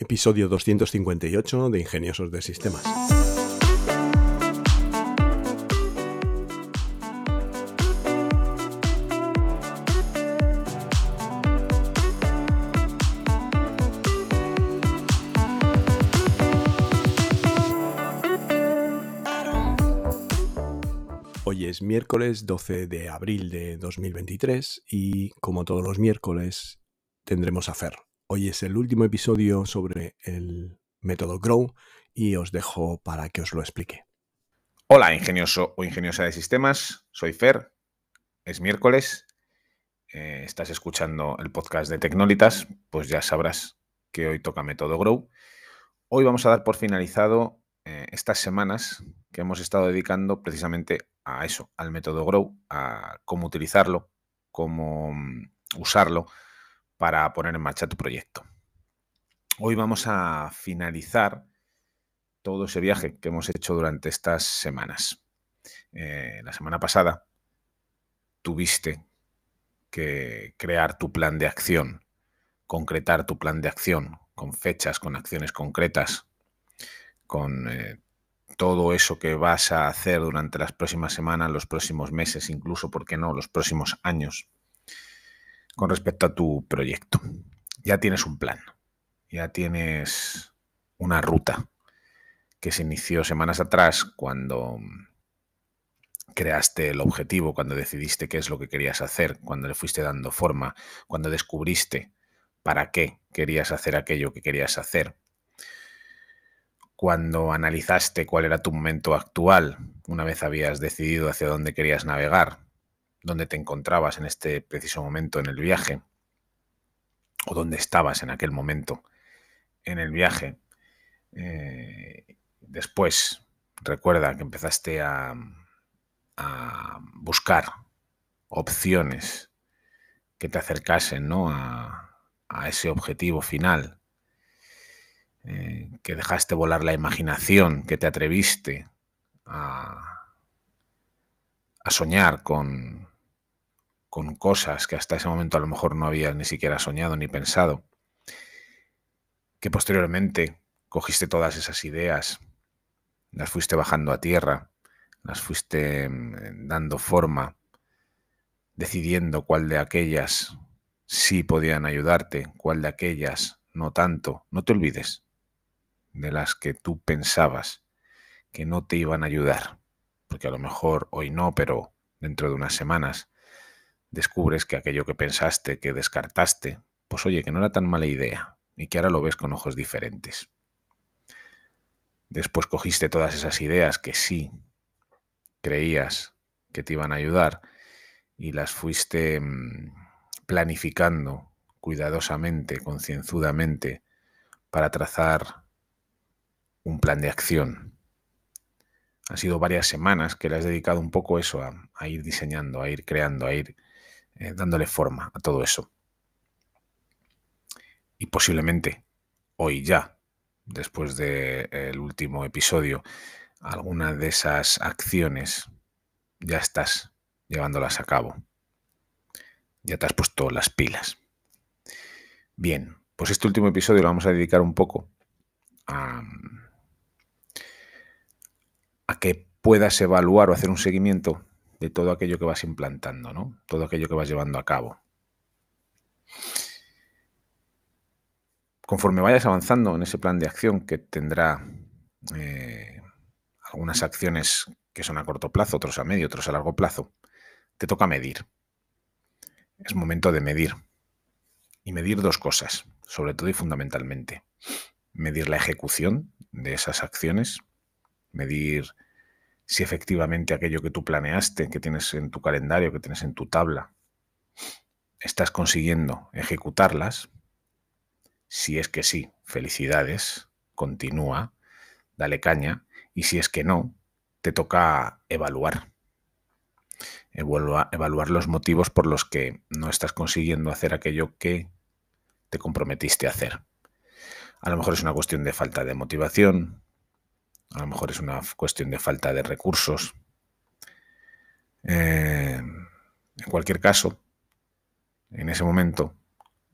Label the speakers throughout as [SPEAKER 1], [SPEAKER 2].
[SPEAKER 1] episodio 258 de Ingeniosos de Sistemas. Hoy es miércoles 12 de abril de 2023 y como todos los miércoles tendremos a Fer. Hoy es el último episodio sobre el método Grow y os dejo para que os lo explique.
[SPEAKER 2] Hola ingenioso o ingeniosa de sistemas, soy Fer, es miércoles, eh, estás escuchando el podcast de Tecnolitas, pues ya sabrás que hoy toca método Grow. Hoy vamos a dar por finalizado eh, estas semanas que hemos estado dedicando precisamente a eso, al método Grow, a cómo utilizarlo, cómo mm, usarlo para poner en marcha tu proyecto. Hoy vamos a finalizar todo ese viaje que hemos hecho durante estas semanas. Eh, la semana pasada tuviste que crear tu plan de acción, concretar tu plan de acción con fechas, con acciones concretas, con eh, todo eso que vas a hacer durante las próximas semanas, los próximos meses, incluso, ¿por qué no?, los próximos años con respecto a tu proyecto. Ya tienes un plan, ya tienes una ruta que se inició semanas atrás cuando creaste el objetivo, cuando decidiste qué es lo que querías hacer, cuando le fuiste dando forma, cuando descubriste para qué querías hacer aquello que querías hacer cuando analizaste cuál era tu momento actual, una vez habías decidido hacia dónde querías navegar, dónde te encontrabas en este preciso momento en el viaje, o dónde estabas en aquel momento en el viaje. Eh, después, recuerda que empezaste a, buscar opciones que te acercasen ¿no? a, a ese objetivo final eh, que dejaste volar la imaginación, que te atreviste a, soñar con, con cosas que hasta ese momento a lo mejor no habías ni siquiera soñado ni pensado, que posteriormente cogiste todas esas ideas, las fuiste bajando a tierra, las fuiste mm, dando forma, decidiendo cuál de aquellas sí podían ayudarte, cuál de aquellas no tanto. No te olvides de las que tú pensabas que no te iban a ayudar, porque a lo mejor hoy no, pero dentro de unas semanas descubres que aquello que pensaste, que descartaste, pues oye, que no era tan mala idea y que ahora lo ves con ojos diferentes. Después cogiste todas esas ideas que sí creías que te iban a ayudar y las fuiste mm, planificando cuidadosamente, concienzudamente, para trazar un plan de acción. Han sido varias semanas que le has dedicado un poco eso, a, ir diseñando, a ir creando, a ir eh, dándole forma a todo eso. Y posiblemente hoy ya, después del último episodio, alguna de esas acciones ya estás llevándolas a cabo. Ya te has puesto las pilas. Bien, pues este último episodio lo vamos a dedicar un poco a que puedas evaluar o hacer un seguimiento de todo aquello que vas implantando, ¿no? Todo aquello que vas llevando a cabo. Conforme vayas avanzando en ese plan de acción que tendrá eh, algunas acciones que son a corto plazo, otros a medio, otros a largo plazo, te toca medir. Es momento de medir. Y medir dos cosas, sobre todo y fundamentalmente. Medir la ejecución de esas acciones medir si efectivamente aquello que tú planeaste, que tienes en tu calendario, que tienes en tu tabla, estás consiguiendo ejecutarlas. Si es que sí, felicidades, continúa, dale caña. Y si es que no, te toca evaluar. Evaluar los motivos por los que no estás consiguiendo hacer aquello que te comprometiste a hacer. A lo mejor es una cuestión de falta de motivación, a lo mejor es una cuestión de falta de recursos. Eh, en cualquier caso, en ese momento,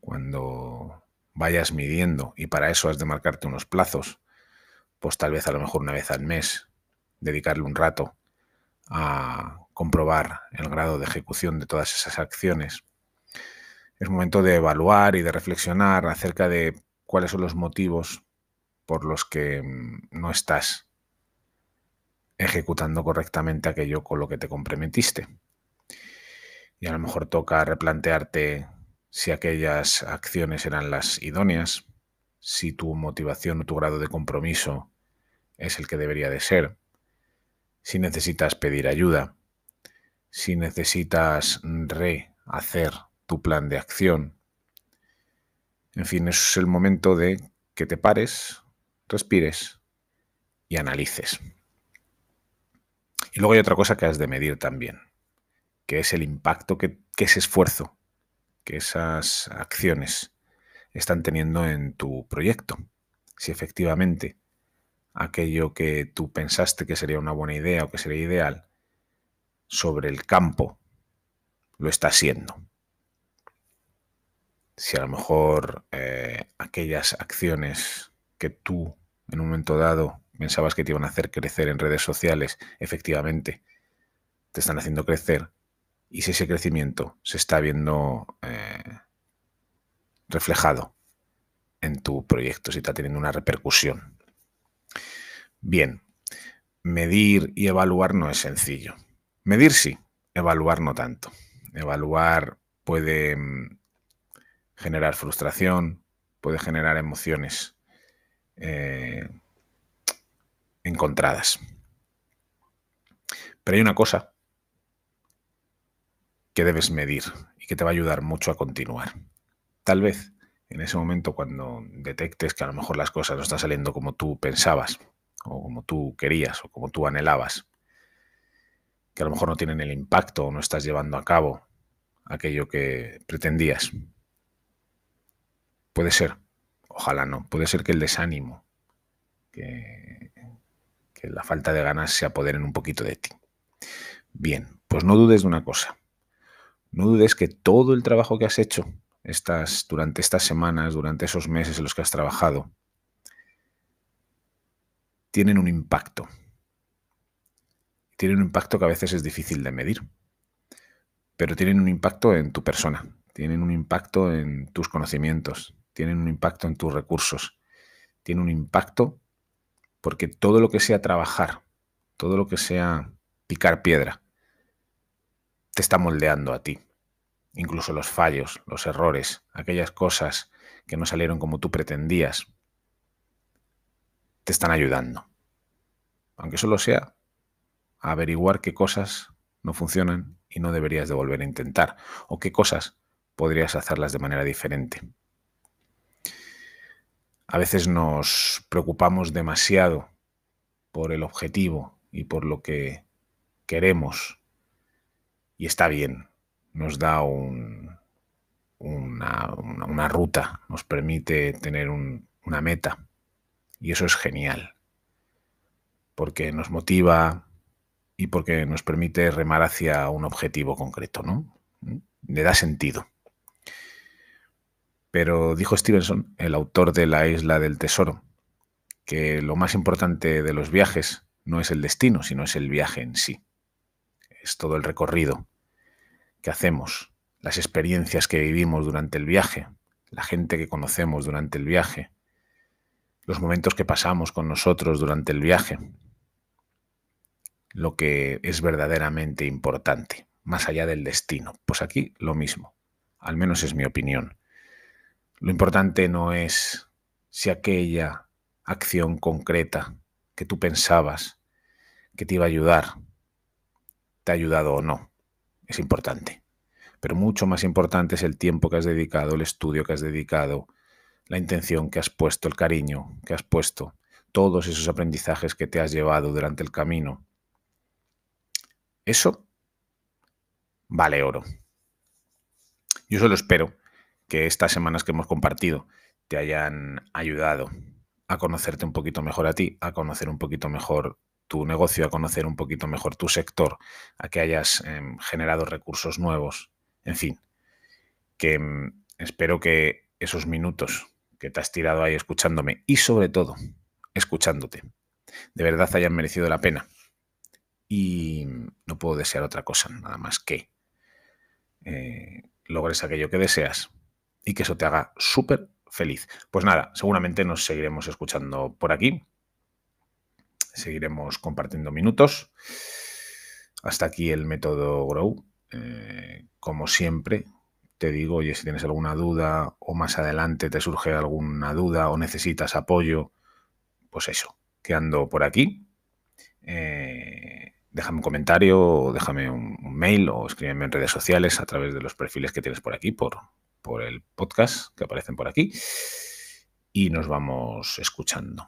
[SPEAKER 2] cuando vayas midiendo y para eso has de marcarte unos plazos, pues tal vez a lo mejor una vez al mes, dedicarle un rato a comprobar el grado de ejecución de todas esas acciones. Es momento de evaluar y de reflexionar acerca de cuáles son los motivos por los que mm, no estás ejecutando correctamente aquello con lo que te comprometiste. Y a lo mejor toca replantearte si aquellas acciones eran las idóneas, si tu motivación o tu grado de compromiso es el que debería de ser, si necesitas pedir ayuda, si necesitas rehacer tu plan de acción. En fin, es el momento de que te pares, respires y analices. Y luego hay otra cosa que has de medir también, que es el impacto que, ese esfuerzo que esas acciones están teniendo en tu proyecto. Si efectivamente aquello que tú pensaste que sería una buena idea o que sería ideal sobre el campo lo está siendo. Si a lo mejor eh, aquellas acciones que tú en un momento dado pensabas que te iban a hacer crecer en redes sociales, efectivamente te están haciendo crecer, y si ese crecimiento se está viendo eh, reflejado en tu proyecto, si está teniendo una repercusión. Bien, medir y evaluar no es sencillo. Medir sí, evaluar no tanto. Evaluar puede mm, generar frustración, puede generar emociones eh, encontradas. Pero hay una cosa que debes medir y que te va a ayudar mucho a continuar. Tal vez en ese momento cuando detectes que a lo mejor las cosas no están saliendo como tú pensabas o como tú querías o como tú anhelabas, que a lo mejor no tienen el impacto o no estás llevando a cabo aquello que pretendías. Puede ser, ojalá no, puede ser que el desánimo, que, que la falta de ganas se apoderen un poquito de ti. Bien, pues no dudes de una cosa no dudes que todo el trabajo que has hecho estas, durante estas semanas, durante esos meses en los que has trabajado, tienen un impacto. Tienen un impacto que a veces es difícil de medir, pero tienen un impacto en tu persona, tienen un impacto en tus conocimientos, tienen un impacto en tus recursos, tienen un impacto porque todo lo que sea trabajar, todo lo que sea picar piedra, te está moldeando a ti incluso los fallos, los errores, aquellas cosas que no salieron como tú pretendías, te están ayudando. Aunque solo sea averiguar qué cosas no funcionan y no deberías de volver a intentar, o qué cosas podrías hacerlas de manera diferente. A veces nos preocupamos demasiado por el objetivo y por lo que queremos, y está bien, nos da una, ruta, nos permite tener una meta. Y eso es genial, porque nos motiva y porque nos permite remar hacia un objetivo concreto, ¿no? Le da sentido. Pero dijo Stevenson, el autor de La Isla del Tesoro, que lo más importante de los viajes no es el destino, sino es el viaje en sí. Es todo el recorrido que hacemos, las experiencias que vivimos durante el viaje, la gente que conocemos durante el viaje, los momentos que pasamos con nosotros durante el viaje, lo que es verdaderamente importante, más allá del destino. Pues aquí lo mismo, al menos es mi opinión. Lo importante no es si aquella acción concreta que tú pensabas que te iba a ayudar, te ha ayudado o no es importante. Pero mucho más importante es el tiempo que has dedicado, el estudio que has dedicado, la intención que has puesto, el cariño que has puesto, todos esos aprendizajes que te has llevado durante el camino. Eso vale oro. Yo solo espero que estas semanas que hemos compartido te hayan ayudado a conocerte un poquito mejor a ti, a conocer un poquito mejor tu negocio, a conocer un poquito mejor tu sector, a que hayas em, generado recursos nuevos, en fin, que em, espero que esos minutos que te has tirado ahí escuchándome y sobre todo escuchándote, de verdad hayan merecido la pena. Y no puedo desear otra cosa, nada más que eh, logres aquello que deseas y que eso te haga súper feliz. Pues nada, seguramente nos seguiremos escuchando por aquí. Seguiremos compartiendo minutos. Hasta aquí el método Grow. Eh, como siempre, te digo, oye, si tienes alguna duda o más adelante te surge alguna duda o necesitas apoyo, pues eso, que ando por aquí. Eh, déjame un comentario, o déjame un, mail o escríbeme en redes sociales a través de los perfiles que tienes por aquí, por, por el podcast que aparecen por aquí. Y nos vamos escuchando.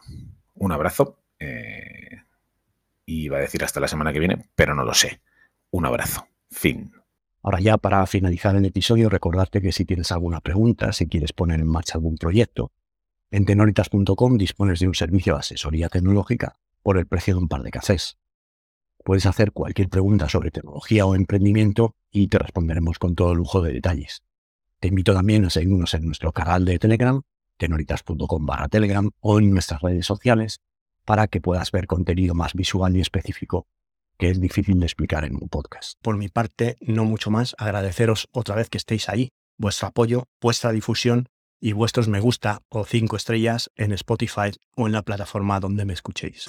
[SPEAKER 2] Un abrazo. Eh, y va a decir hasta la semana que viene, pero no lo sé. Un abrazo. Fin.
[SPEAKER 1] Ahora ya para finalizar el episodio, recordarte que si tienes alguna pregunta, si quieres poner en marcha algún proyecto, en tenoritas.com dispones de un servicio de asesoría tecnológica por el precio de un par de cafés. Puedes hacer cualquier pregunta sobre tecnología o emprendimiento y te responderemos con todo lujo de detalles. Te invito también a seguirnos en nuestro canal de Telegram, tenoritas.com barra Telegram o en nuestras redes sociales para que puedas ver contenido más visual y específico que es difícil de explicar en un podcast. Por mi parte, no mucho más, agradeceros otra vez que estéis ahí, vuestro apoyo, vuestra difusión y vuestros me gusta o cinco estrellas en Spotify o en la plataforma donde me escuchéis.